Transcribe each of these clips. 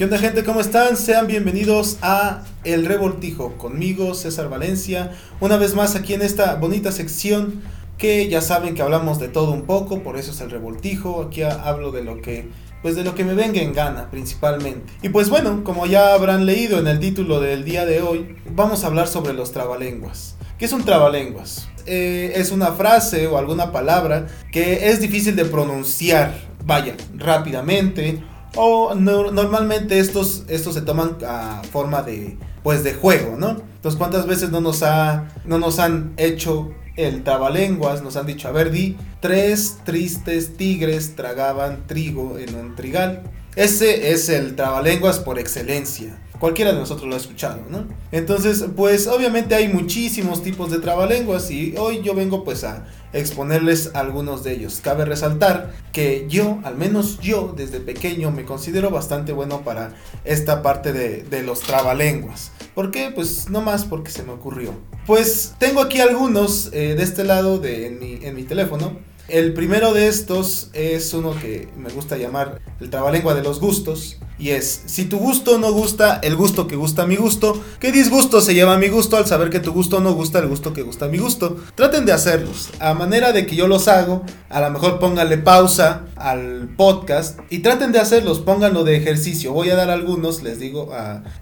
¿Qué onda gente? ¿Cómo están? Sean bienvenidos a El Revoltijo, conmigo César Valencia, una vez más aquí en esta bonita sección que ya saben que hablamos de todo un poco, por eso es El Revoltijo, aquí hablo de lo que pues de lo que me venga en gana principalmente. Y pues bueno, como ya habrán leído en el título del día de hoy, vamos a hablar sobre los trabalenguas. ¿Qué es un trabalenguas? Eh, es una frase o alguna palabra que es difícil de pronunciar, vaya, rápidamente o normalmente estos, estos se toman a forma de, pues de juego, ¿no? Entonces, ¿cuántas veces no nos, ha, no nos han hecho el trabalenguas? Nos han dicho, a ver, di, tres tristes tigres tragaban trigo en un trigal. Ese es el trabalenguas por excelencia. Cualquiera de nosotros lo ha escuchado, ¿no? Entonces, pues obviamente hay muchísimos tipos de trabalenguas y hoy yo vengo pues a exponerles algunos de ellos. Cabe resaltar que yo, al menos yo, desde pequeño me considero bastante bueno para esta parte de, los trabalenguas. ¿Por qué? Pues no más porque se me ocurrió. Pues tengo aquí algunos eh, de este lado de, en mi teléfono el primero de estos es uno que me gusta llamar el trabalengua de los gustos. Y es, si tu gusto no gusta el gusto que gusta mi gusto, ¿qué disgusto se lleva mi gusto al saber que tu gusto no gusta el gusto que gusta mi gusto? Traten de hacerlos. A manera de que yo los hago, a lo mejor pónganle pausa al podcast y traten de hacerlos, pónganlo de ejercicio. Voy a dar algunos, les digo,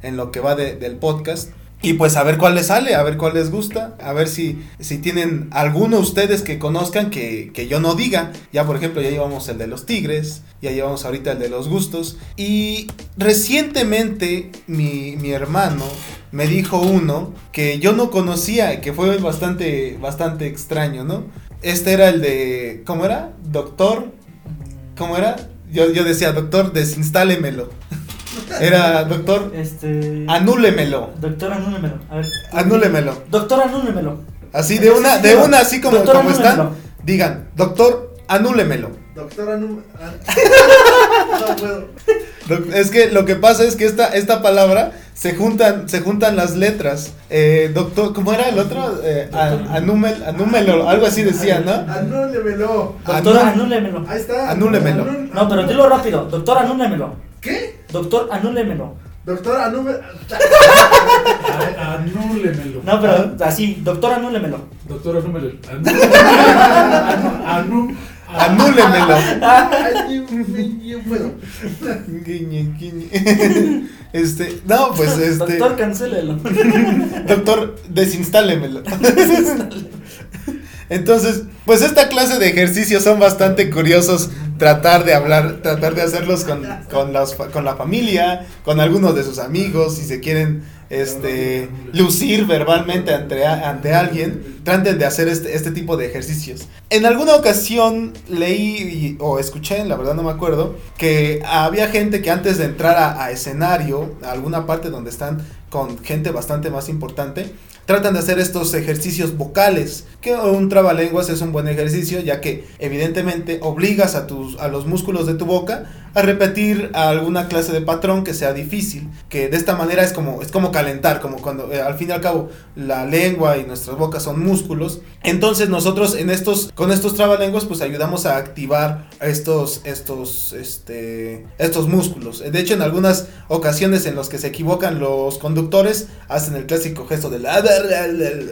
en lo que va del podcast. Y pues a ver cuál les sale, a ver cuál les gusta, a ver si, si tienen alguno ustedes que conozcan que, que, yo no diga. Ya por ejemplo ya llevamos el de los tigres, ya llevamos ahorita el de los gustos. Y recientemente mi, mi hermano me dijo uno que yo no conocía, que fue bastante, bastante extraño, ¿no? Este era el de, ¿cómo era? Doctor, ¿cómo era? Yo, yo decía, doctor, desinstálemelo. Era, doctor, este... anúlemelo. Doctor, anúlemelo. A ver. Anúlemelo. Doctor, anúlemelo. Así, de una, de una, así como, como están. Digan, doctor, anúlemelo. Doctor, anúlemelo. no puedo. Es que lo que pasa es que esta, esta palabra se juntan, se juntan las letras. Eh, doctor, ¿cómo era el otro? Eh, anúmel, anúmelo, algo así decía, ¿no? Anúlemelo. Doctor, anúlemelo. Ahí está. Anúlemelo. No, pero dilo rápido. Doctor, anúlemelo. ¿Qué? Doctor, anúlemelo. Doctor, anúlemelo. anúlemelo. No, pero así, doctor, anúlemelo. Doctor, anúlemelo. Anú, anúlemelo. Este, no, pues este. Doctor, cancélelo. Doctor, desinstálemelo. Entonces, pues esta clase de ejercicios son bastante curiosos tratar de hablar, tratar de hacerlos con, con, con la familia, con algunos de sus amigos, si se quieren este, lucir verbalmente ante, ante alguien, traten de hacer este, este tipo de ejercicios. En alguna ocasión leí o escuché, la verdad no me acuerdo, que había gente que antes de entrar a, a escenario, a alguna parte donde están con gente bastante más importante, tratan de hacer estos ejercicios vocales, que un trabalenguas es un buen ejercicio, ya que evidentemente obligas a, tus, a los músculos de tu boca a repetir alguna clase de patrón que sea difícil, que de esta manera es como, es como calentar, como cuando eh, al fin y al cabo la lengua y nuestras bocas son músculos, entonces nosotros en estos, con estos trabalenguas pues ayudamos a activar estos, estos, este, estos músculos. De hecho en algunas ocasiones en los que se equivocan los conductores hacen el clásico gesto de la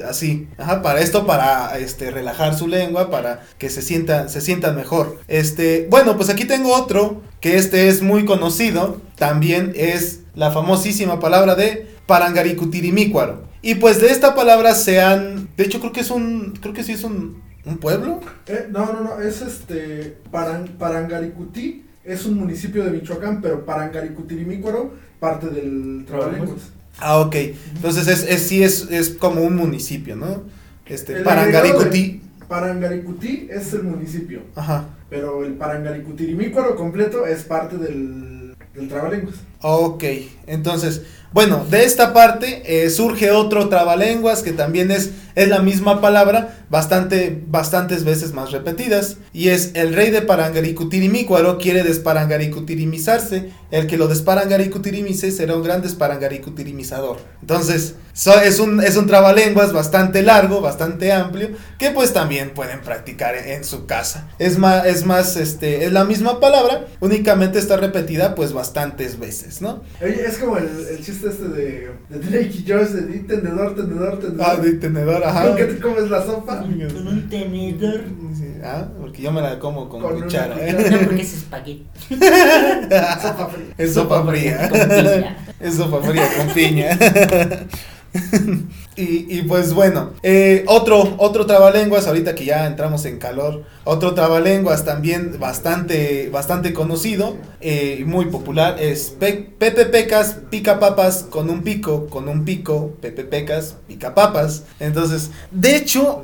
así, Ajá, para esto, para este, relajar su lengua, para que se sienta, se sientan mejor. Este, bueno, pues aquí tengo otro, que este es muy conocido, también es la famosísima palabra de parangaricutirimícuaro. Y pues de esta palabra se han, de hecho creo que es un, creo que sí es un, un pueblo. Eh, no, no, no, es este, Paran, Parangaricutí, es un municipio de Michoacán, pero Parangaricutirimícuaro, parte del Trabalenguas. Ah, ok. Entonces es, es sí es, es como un municipio, ¿no? Este, Parangaricutí. Parangaricutí es el municipio. Ajá. Pero el Parangaricutirimícuaro completo es parte del, del Trabalenguas. Ok, entonces, Bueno, de esta parte eh, surge otro trabalenguas que también es, es la misma palabra, bastante, bastantes veces más repetidas, y es el rey de Parangaricutirimícuaro quiere desparangaricutirimizarse, el que lo desparangaricutirimizse será un gran desparangaricutirimizador. Entonces, es, un, es un trabalenguas bastante largo, bastante amplio, que pues también pueden practicar en, su casa. Es más, es más, este, es la misma palabra, únicamente está repetida pues bastantes veces, ¿no? Oye, es como el chiste este de, de Drake y Josh de di tenedor, tenedor, tenedor. Ah, de tenedor, ajá. ¿Con qué te comes la sopa? Con un tenedor. Sí, Ah, porque yo me la como con, cuchara. cuchara. No, porque es espagueti. Sopa fría. Es sopa fría. Con piña. Es sopa fría con piña. y, y pues bueno, eh, otro, otro trabalenguas, ahorita que ya entramos en calor, otro trabalenguas también bastante, bastante conocido eh, y muy popular es pe- Pepe Pecas pica papas con un pico, con un pico, Pepe Pecas pica papas. Entonces, de hecho,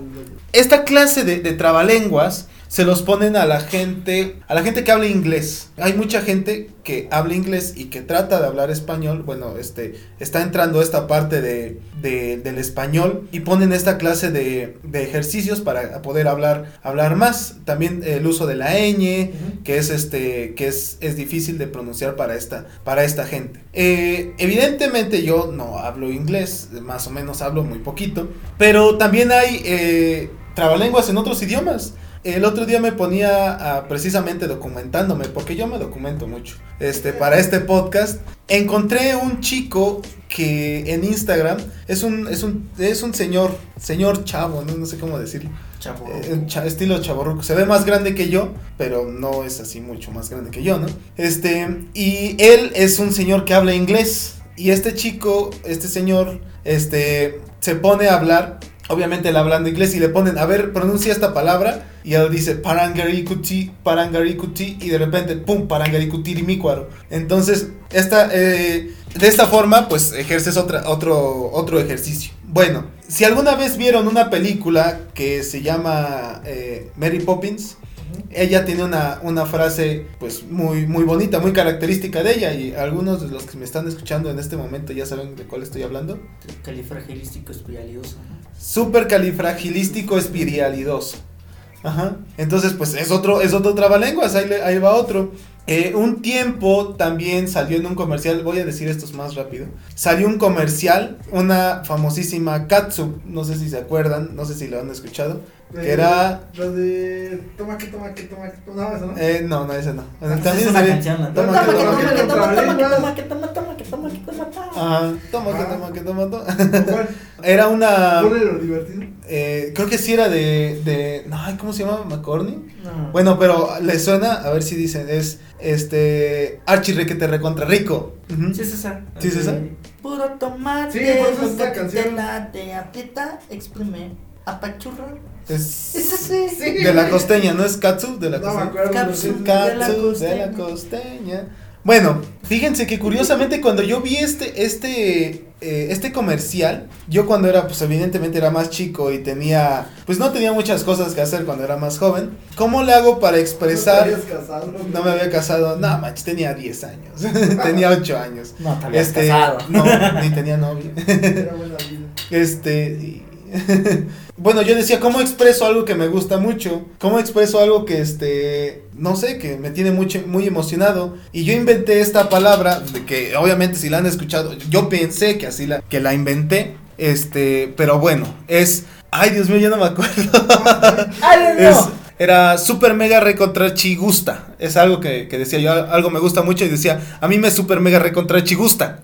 esta clase de, de trabalenguas se los ponen a la gente, a la gente que habla inglés. Hay mucha gente que habla inglés y que trata de hablar español. Bueno, este, está entrando esta parte de, de- del español y ponen esta clase de, de ejercicios para poder hablar, hablar más. También el uso de la ñ, que es este, que es, es difícil de pronunciar para esta, para esta gente. Eh, evidentemente yo no hablo inglés, más o menos hablo muy poquito, pero también hay eh, trabalenguas en otros idiomas. El otro día me ponía precisamente documentándome, porque yo me documento mucho, este, para este podcast. Encontré un chico que en Instagram es un, es un, es un señor, señor chavo, no, no sé cómo decirlo. Chavo. Eh, cha- estilo chaborruco. Se ve más grande que yo, pero no es así mucho más grande que yo, ¿no? Este, y él es un señor que habla inglés. Y este chico, este señor, este, se pone a hablar. Obviamente él hablando inglés y le ponen, a ver, pronuncia esta palabra. Y él dice parangarikuti, parangarikuti. Y de repente, pum, parangarikutirimicuaro. Entonces, esta, eh, de esta forma, pues ejerces otra, otro, otro ejercicio. Bueno, si alguna vez vieron una película que se llama eh, Mary Poppins, ella tiene una, una frase pues muy, muy bonita, muy característica de ella y algunos de los que me están escuchando en este momento ya saben de cuál estoy hablando. Califragilístico espiralidoso. Súper califragilístico espiralidoso. Ajá. Entonces, pues es otro, es otro trabalenguas, ahí, ahí va otro. Eh, un tiempo también salió en un comercial, voy a decir estos más rápido. Salió un comercial, una famosísima Katsu, no sé si se acuerdan, no sé si lo han escuchado. Que era. La de. Toma que toma que toma que toma. No, esa no. Eh, no, no, ese no. Esa También es una canción. Toma, Toma que que toma, que toma, toma. que toma. toma, que toma, toma, que toma, que toma, toma. Ajá, toma, que Ah. toma, que toma, toma. ¿Cuál? Era una. Ponle lo divertido. eh, creo que sí era de. de no, ¿cómo se llama? ¿McCorney? No. Bueno, pero le suena, a ver si dicen, es este Archie Requete Recontra Rico. Ujú. Sí, es esa. ¿Sí es esa? Puro tomate. Sí, por eso es esta canción. te late, aprieta, exprime, apachurra. Es Es. Sí. de la costeña, ¿no es Katsu? De la No me costeña. acuerdo. Sí. De la Katsu de la costeña. Bueno, fíjense que curiosamente cuando yo vi este, este, eh, este comercial, yo cuando era, pues evidentemente era más chico y tenía, pues no tenía muchas cosas que hacer cuando era más joven. ¿Cómo le hago para expresar? ¿No te casado? No me había casado, no, manches, tenía 10 años, tenía 8 años. No, te habías Este, casado. no, ni tenía novia. Era buena vida. Este. y- bueno, yo decía, ¿cómo expreso algo que me gusta mucho? ¿Cómo expreso algo que, este, no sé, que me tiene mucho, muy emocionado? Y yo inventé esta palabra, de que obviamente si la han escuchado, yo pensé que así la, que la inventé, este, pero bueno, es, ay Dios mío, ya no me acuerdo. ¡Ay, no! Es- era super mega recontra chigusta. Es algo que, que decía yo, algo me gusta mucho y decía, a mí me super mega recontra chigusta.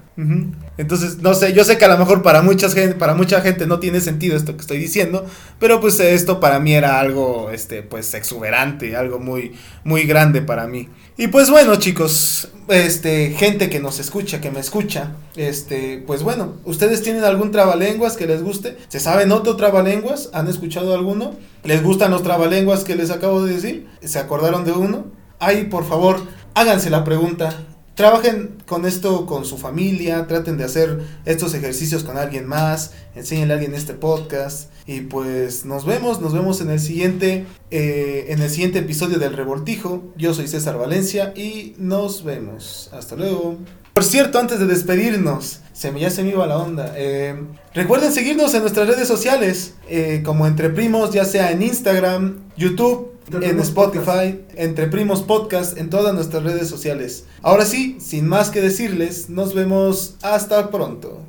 Entonces, no sé, yo sé que a lo mejor para mucha gente, para mucha gente no tiene sentido esto que estoy diciendo, pero pues esto para mí era algo, este, pues exuberante, algo muy, muy grande para mí. Y pues bueno, chicos, este, gente que nos escucha, que me escucha, este, pues bueno, ¿ustedes tienen algún trabalenguas que les guste? ¿Se saben otro trabalenguas? ¿Han escuchado alguno? ¿Les gustan los trabalenguas que les acabo de decir? ¿Se acordaron de uno? Ay, por favor, háganse la pregunta. Trabajen con esto con su familia, traten de hacer estos ejercicios con alguien más, enséñenle a alguien este podcast y pues nos vemos, nos vemos en el siguiente, eh, en el siguiente episodio del Revoltijo. Yo soy César Valencia y nos vemos. Hasta luego. Por cierto, antes de despedirnos, Se me, ya se me iba la onda. Eh, recuerden seguirnos en nuestras redes sociales, eh, como Entre Primos, ya sea en Instagram, YouTube, Entre en Spotify, Entre Primos Podcast, en todas nuestras redes sociales. Ahora sí, sin más que decirles, nos vemos hasta pronto.